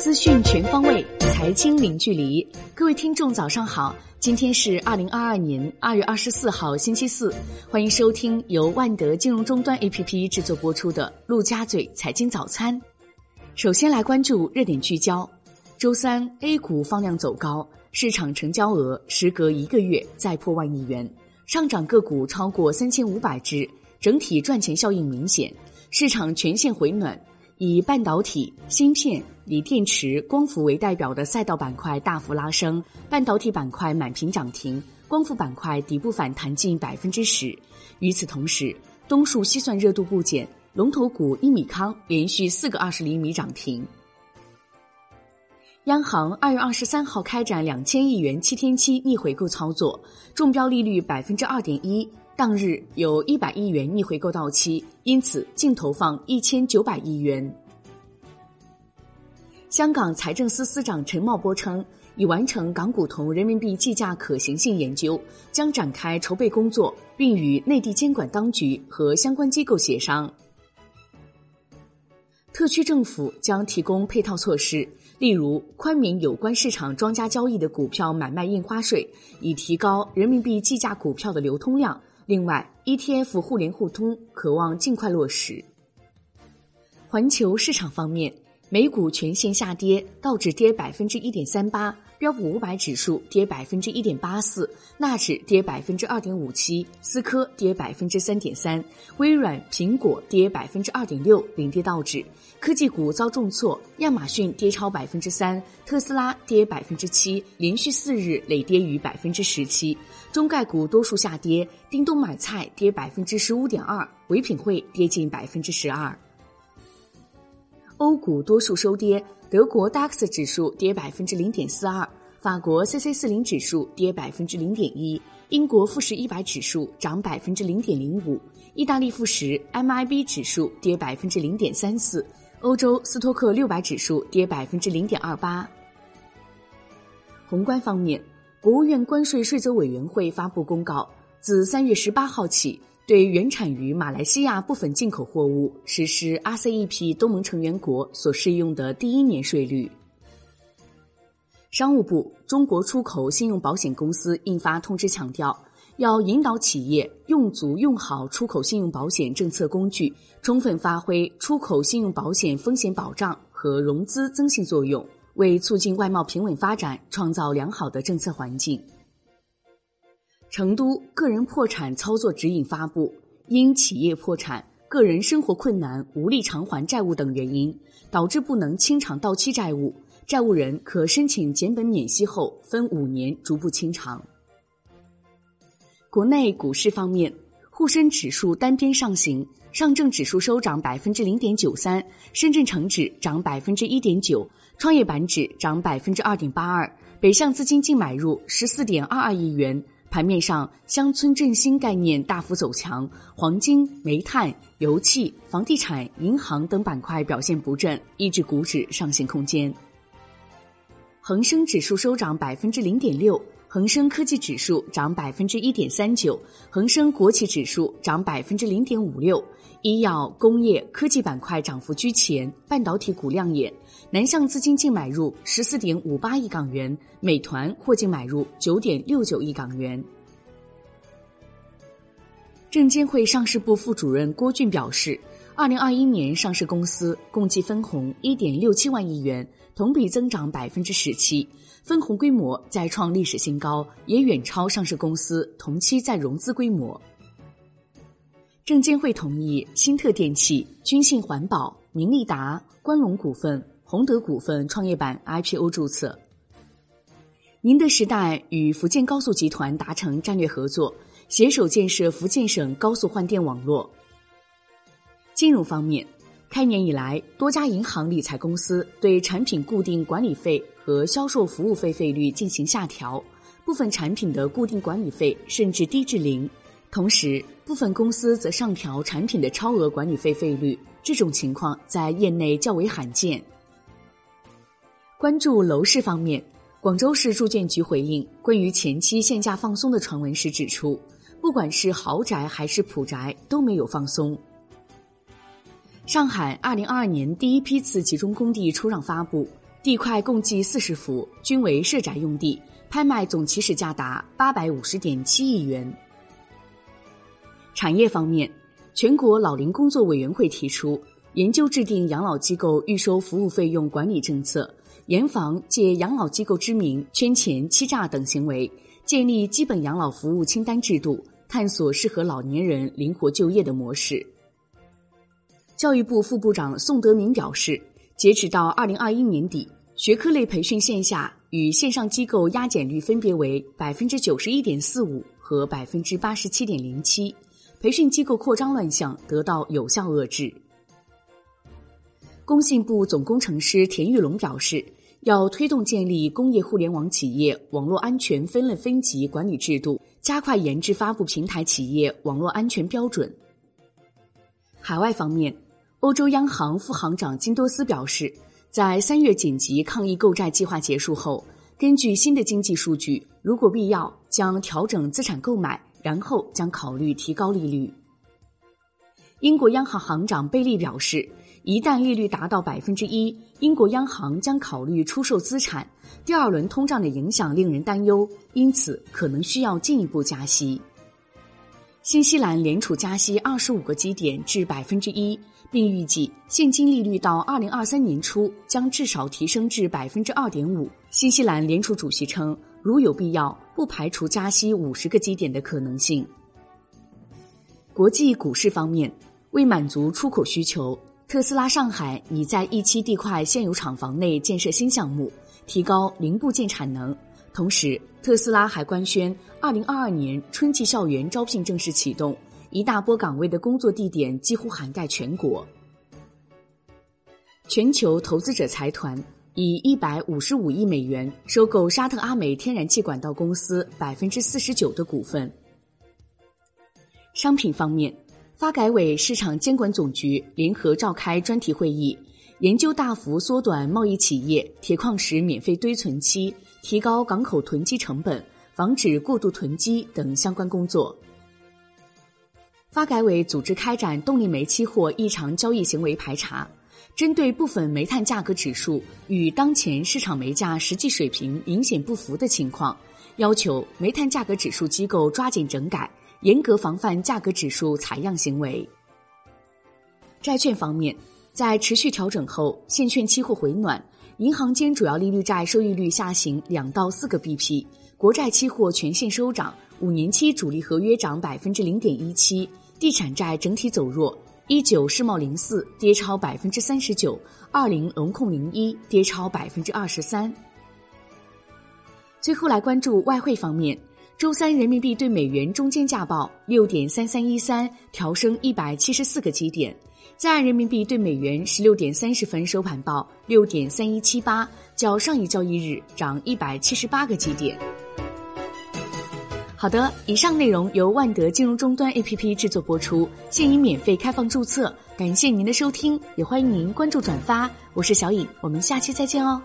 资讯全方位，财经零距离。各位听众，早上好！今天是二零二二年二月二十四号，星期四。欢迎收听由万德金融终端 APP 制作播出的《陆家嘴财经早餐》。首先来关注热点聚焦。周三，A 股放量走高，市场成交额时隔一个月再破万亿元，上涨个股超过三千五百只，整体赚钱效应明显，市场全线回暖。以半导体、芯片、锂电池、光伏为代表的赛道板块大幅拉升，半导体板块满屏涨停，光伏板块底部反弹近百分之十。与此同时，东数西算热度不减，龙头股一米康连续四个二十厘米涨停。央行二月二十三号开展两千亿元七天期逆回购操作，中标利率百分之二点一。当日有一百亿元逆回购到期，因此净投放一千九百亿元。香港财政司司长陈茂波称，已完成港股同人民币计价可行性研究，将展开筹备工作，并与内地监管当局和相关机构协商。特区政府将提供配套措施。例如，宽免有关市场庄家交易的股票买卖印花税，以提高人民币计价股票的流通量。另外，ETF 互联互通渴望尽快落实。环球市场方面，美股全线下跌，道指跌百分之一点三八，标普五百指数跌百分之一点八四，纳指跌百分之二点五七，思科跌百分之三点三，微软、苹果跌百分之二点六，领跌道指。科技股遭重挫，亚马逊跌超百分之三，特斯拉跌百分之七，连续四日累跌逾百分之十七。中概股多数下跌，叮咚买菜跌百分之十五点二，唯品会跌近百分之十二。欧股多数收跌，德国 DAX 指数跌百分之零点四二，法国 CC 四零指数跌百分之零点一，英国富时一百指数涨百分之零点零五，意大利富时 MIB 指数跌百分之零点三四。欧洲斯托克六百指数跌百分之零点二八。宏观方面，国务院关税税则委员会发布公告，自三月十八号起，对原产于马来西亚部分进口货物实施 RCEP 东盟成员国所适用的第一年税率。商务部中国出口信用保险公司印发通知，强调。要引导企业用足用好出口信用保险政策工具，充分发挥出口信用保险风险保障和融资增信作用，为促进外贸平稳发展创造良好的政策环境。成都个人破产操作指引发布，因企业破产、个人生活困难、无力偿还债务等原因，导致不能清偿到期债务，债务人可申请减本免息后分五年逐步清偿。国内股市方面，沪深指数单边上行，上证指数收涨百分之零点九三，深圳成指涨百分之一点九，创业板指涨百分之二点八二。北向资金净买入十四点二二亿元。盘面上，乡村振兴概念大幅走强，黄金、煤炭、油气、房地产、银行等板块表现不振，抑制股指上行空间。恒生指数收涨百分之零点六。恒生科技指数涨百分之一点三九，恒生国企指数涨百分之零点五六，医药、工业、科技板块涨幅居前，半导体股亮眼。南向资金净买入十四点五八亿港元，美团获净买入九点六九亿港元。证监会上市部副主任郭俊表示，二零二一年上市公司共计分红一点六七万亿元，同比增长百分之十七。分红规模再创历史新高，也远超上市公司同期再融资规模。证监会同意新特电器、君信环保、明利达、关龙股份、宏德股份创业板 IPO 注册。宁德时代与福建高速集团达成战略合作，携手建设福建省高速换电网络。金融方面。开年以来，多家银行理财公司对产品固定管理费和销售服务费费率进行下调，部分产品的固定管理费甚至低至零。同时，部分公司则上调产品的超额管理费费率，这种情况在业内较为罕见。关注楼市方面，广州市住建局回应关于前期限价放松的传闻时指出，不管是豪宅还是普宅都没有放松。上海二零二二年第一批次集中供地出让发布，地块共计四十幅，均为社宅用地，拍卖总起始价达八百五十点七亿元。产业方面，全国老龄工作委员会提出，研究制定养老机构预收服务费用管理政策，严防借养老机构之名圈钱欺诈等行为，建立基本养老服务清单制度，探索适合老年人灵活就业的模式。教育部副部长宋德明表示，截止到二零二一年底，学科类培训线下与线上机构压减率分别为百分之九十一点四五和百分之八十七点零七，培训机构扩张乱象得到有效遏制。工信部总工程师田玉龙表示，要推动建立工业互联网企业网络安全分类分级管理制度，加快研制发布平台企业网络安全标准。海外方面。欧洲央行副行长金多斯表示，在三月紧急抗疫购债计划结束后，根据新的经济数据，如果必要，将调整资产购买，然后将考虑提高利率。英国央行行长贝利表示，一旦利率达到百分之一，英国央行将考虑出售资产。第二轮通胀的影响令人担忧，因此可能需要进一步加息。新西兰联储加息二十五个基点至百分之一。并预计现金利率到二零二三年初将至少提升至百分之二点五。新西兰联储主席称，如有必要，不排除加息五十个基点的可能性。国际股市方面，为满足出口需求，特斯拉上海拟在一期地块现有厂房内建设新项目，提高零部件产能。同时，特斯拉还官宣，二零二二年春季校园招聘正式启动。一大波岗位的工作地点几乎涵盖全国。全球投资者财团以一百五十五亿美元收购沙特阿美天然气管道公司百分之四十九的股份。商品方面，发改委市场监管总局联合召开专题会议，研究大幅缩短贸易企业铁矿石免费堆存期，提高港口囤积成本，防止过度囤积等相关工作。发改委组织开展动力煤期货异常交易行为排查，针对部分煤炭价格指数与当前市场煤价实际水平明显不符的情况，要求煤炭价格指数机构抓紧整改，严格防范价格指数采样行为。债券方面，在持续调整后，现券期货回暖，银行间主要利率债收益率下行两到四个 BP，国债期货全线收涨，五年期主力合约涨百分之零点一七。地产债整体走弱，一九世贸零四跌超百分之三十九，二零龙控零一跌超百分之二十三。最后来关注外汇方面，周三人民币对美元中间价报六点三三一三，调升一百七十四个基点；在岸人民币对美元十六点三十分收盘报六点三一七八，较上一交易日涨一百七十八个基点。好的，以上内容由万德金融终端 APP 制作播出，现已免费开放注册。感谢您的收听，也欢迎您关注转发。我是小颖，我们下期再见哦。